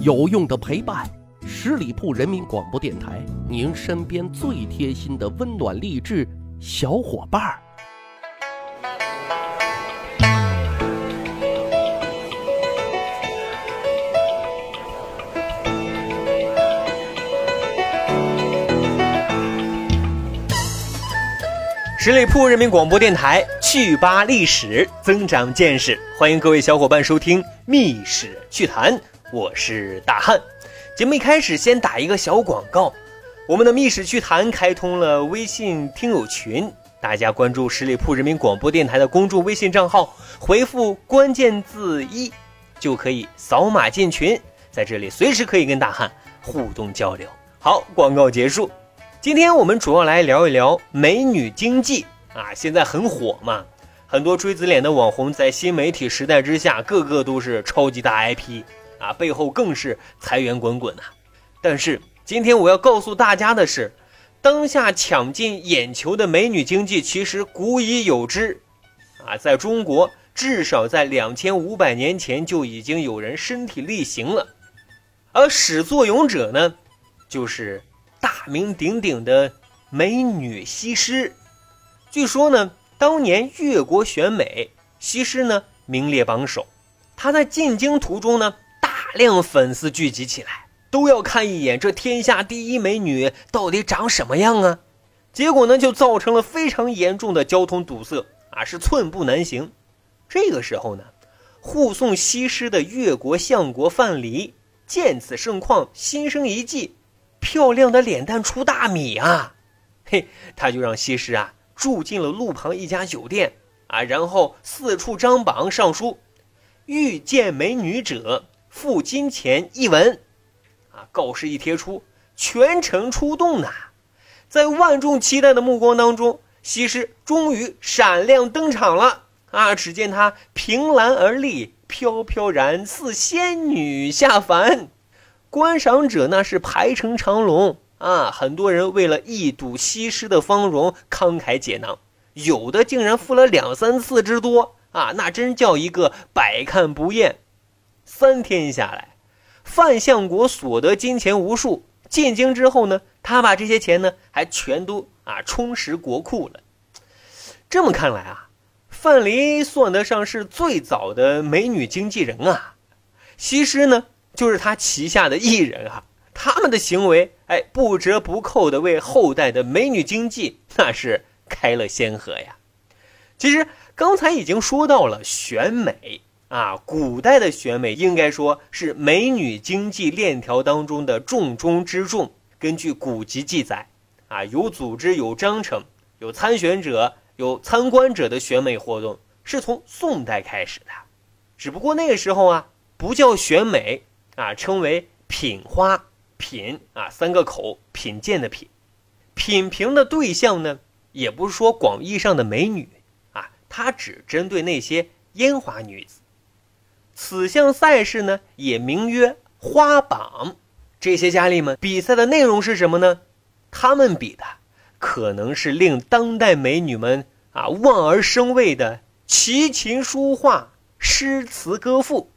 有用的陪伴，十里铺人民广播电台，您身边最贴心的温暖励志小伙伴儿。十里铺人民广播电台，趣吧历史，增长见识。欢迎各位小伙伴收听《密史趣谈》，我是大汉。节目一开始先打一个小广告，我们的《密室趣谈》开通了微信听友群，大家关注十里铺人民广播电台的公众微信账号，回复关键字一，就可以扫码进群，在这里随时可以跟大汉互动交流。好，广告结束。今天我们主要来聊一聊美女经济啊，现在很火嘛，很多锥子脸的网红在新媒体时代之下，个个都是超级大 IP 啊，背后更是财源滚滚呐。但是今天我要告诉大家的是，当下抢尽眼球的美女经济其实古已有之啊，在中国至少在两千五百年前就已经有人身体力行了，而始作俑者呢，就是。大名鼎鼎的美女西施，据说呢，当年越国选美，西施呢名列榜首。她在进京途中呢，量粉丝聚集起来，都要看一眼这天下第一美女到底长什么样啊！结果呢，就造成了非常严重的交通堵塞啊，是寸步难行。这个时候呢，护送西施的越国相国范蠡见此盛况，心生一计。漂亮的脸蛋出大米啊，嘿，他就让西施啊住进了路旁一家酒店啊，然后四处张榜上书，遇见美女者付金钱一文，啊，告示一贴出，全城出动呐，在万众期待的目光当中，西施终于闪亮登场了啊！只见她凭栏而立，飘飘然似仙女下凡。观赏者那是排成长龙啊！很多人为了一睹西施的芳容，慷慨解囊，有的竟然付了两三次之多啊！那真叫一个百看不厌。三天下来，范相国所得金钱无数。进京之后呢，他把这些钱呢，还全都啊充实国库了。这么看来啊，范蠡算得上是最早的美女经纪人啊。西施呢？就是他旗下的艺人哈，他们的行为，哎，不折不扣的为后代的美女经济那是开了先河呀。其实刚才已经说到了选美啊，古代的选美应该说是美女经济链条当中的重中之重。根据古籍记载啊，有组织、有章程、有参选者、有参观者的选美活动是从宋代开始的，只不过那个时候啊，不叫选美。啊，称为品花品啊，三个口品鉴的品，品评的对象呢，也不是说广义上的美女啊，它只针对那些烟花女子。此项赛事呢，也名曰花榜。这些佳丽们比赛的内容是什么呢？她们比的可能是令当代美女们啊望而生畏的奇琴书画、诗词歌赋。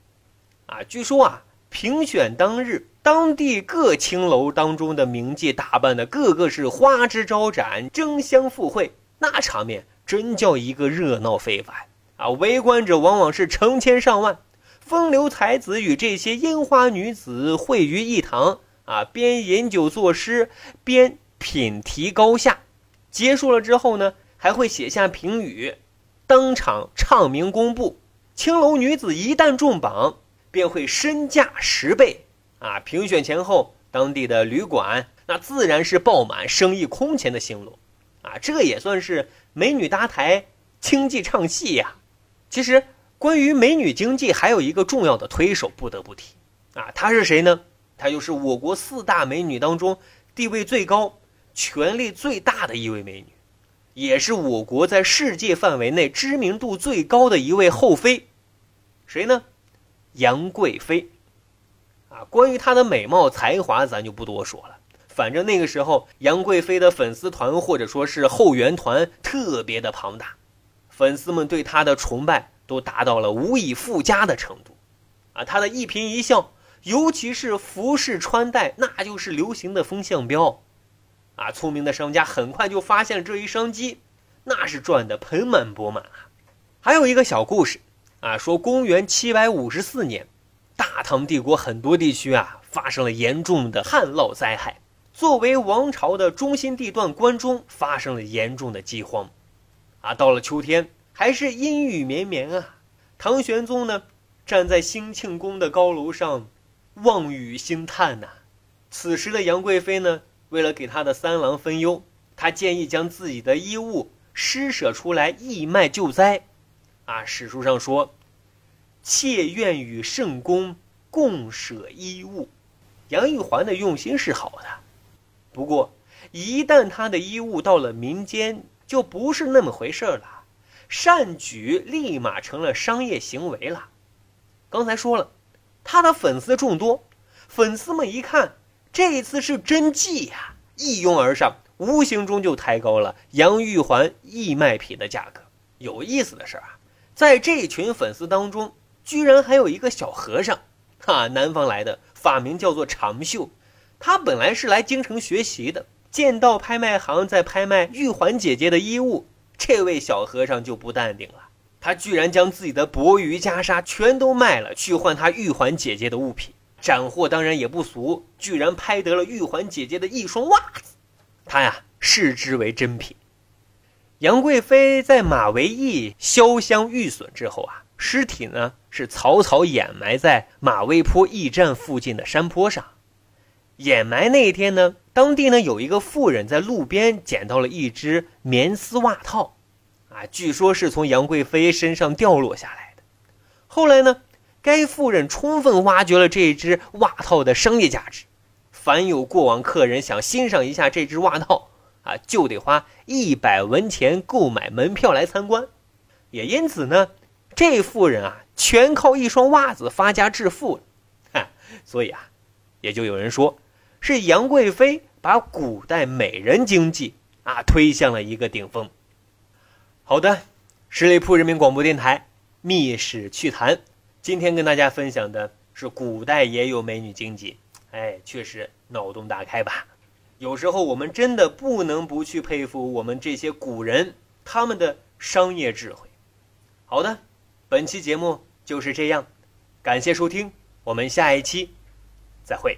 啊，据说啊。评选当日，当地各青楼当中的名妓打扮的个个是花枝招展、争相赴会，那场面真叫一个热闹非凡啊！围观者往往是成千上万，风流才子与这些烟花女子会于一堂啊，边饮酒作诗，边品题高下。结束了之后呢，还会写下评语，当场唱名公布。青楼女子一旦中榜。便会身价十倍啊！评选前后，当地的旅馆那自然是爆满，生意空前的兴隆啊！这也算是美女搭台，经济唱戏呀。其实，关于美女经济，还有一个重要的推手不得不提啊，她是谁呢？她就是我国四大美女当中地位最高、权力最大的一位美女，也是我国在世界范围内知名度最高的一位后妃。谁呢？杨贵妃，啊，关于她的美貌才华，咱就不多说了。反正那个时候，杨贵妃的粉丝团或者说是后援团特别的庞大，粉丝们对她的崇拜都达到了无以复加的程度。啊，他的一颦一笑，尤其是服饰穿戴，那就是流行的风向标。啊，聪明的商家很快就发现了这一商机，那是赚得盆满钵满啊。还有一个小故事啊，说公元七百五十四年，大唐帝国很多地区啊发生了严重的旱涝灾害，作为王朝的中心地段，关中发生了严重的饥荒。啊，到了秋天，还是阴雨绵绵啊。唐玄宗呢，站在兴庆宫的高楼上，望雨兴叹呐。此时的杨贵妃呢，为了给她的三郎分忧，她建议将自己的衣物施舍出来义卖救灾。啊，史书上说，妾愿与圣公共舍衣物。杨玉环的用心是好的，不过一旦她的衣物到了民间，就不是那么回事了，善举立马成了商业行为了。刚才说了，他的粉丝众多，粉丝们一看这次是真迹呀，一拥而上，无形中就抬高了杨玉环义卖品的价格。有意思的是啊，在这群粉丝当中，居然还有一个小和尚，哈，南方来的，法名叫做长袖，他本来是来京城学习的。见到拍卖行在拍卖玉环姐姐的衣物，这位小和尚就不淡定了。他居然将自己的薄鱼袈裟全都卖了，去换他玉环姐姐的物品。斩获当然也不俗，居然拍得了玉环姐姐的一双袜子。他呀视之为珍品。杨贵妃在马嵬驿潇湘遇损之后啊，尸体呢是草草掩埋在马嵬坡驿站附近的山坡上。掩埋那一天呢？当地呢有一个妇人在路边捡到了一只棉丝袜套，啊，据说是从杨贵妃身上掉落下来的。后来呢，该妇人充分挖掘了这只袜套的商业价值，凡有过往客人想欣赏一下这只袜套，啊，就得花一百文钱购买门票来参观。也因此呢，这妇人啊，全靠一双袜子发家致富了。哈，所以啊，也就有人说。是杨贵妃把古代美人经济啊推向了一个顶峰。好的，十里铺人民广播电台《密史趣谈》，今天跟大家分享的是古代也有美女经济，哎，确实脑洞大开吧？有时候我们真的不能不去佩服我们这些古人他们的商业智慧。好的，本期节目就是这样，感谢收听，我们下一期再会。